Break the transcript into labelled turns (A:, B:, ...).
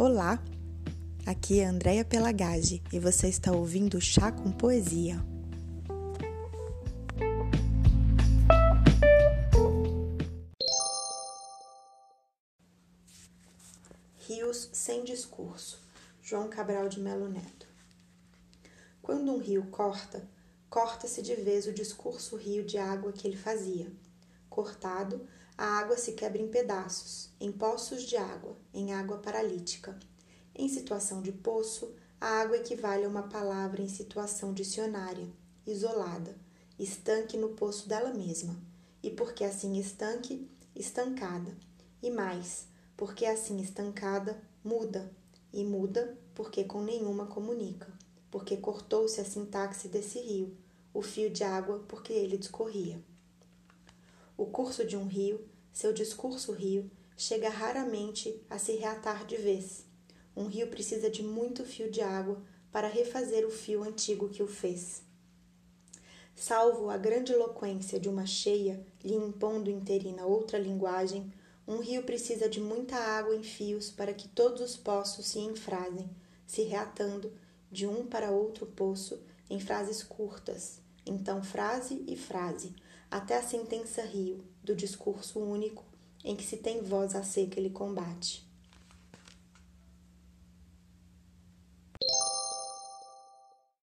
A: Olá, aqui é Andréia Pelagage e você está ouvindo Chá com Poesia. Rios sem discurso, João Cabral de Melo Neto. Quando um rio corta, corta-se de vez o discurso rio de água que ele fazia. Cortado, a água se quebra em pedaços, em poços de água, em água paralítica. Em situação de poço, a água equivale a uma palavra em situação dicionária, isolada, estanque no poço dela mesma. E porque assim estanque, estancada. E mais, porque assim estancada, muda. E muda porque com nenhuma comunica. Porque cortou-se a sintaxe desse rio, o fio de água porque ele discorria. O curso de um rio, seu discurso rio, chega raramente a se reatar de vez. Um rio precisa de muito fio de água para refazer o fio antigo que o fez. Salvo a grande eloquência de uma cheia lhe impondo interina outra linguagem, um rio precisa de muita água em fios para que todos os poços se enfrasem, se reatando de um para outro poço em frases curtas, então frase e frase, até a sentença rio do discurso único em que se tem voz a seca ele combate.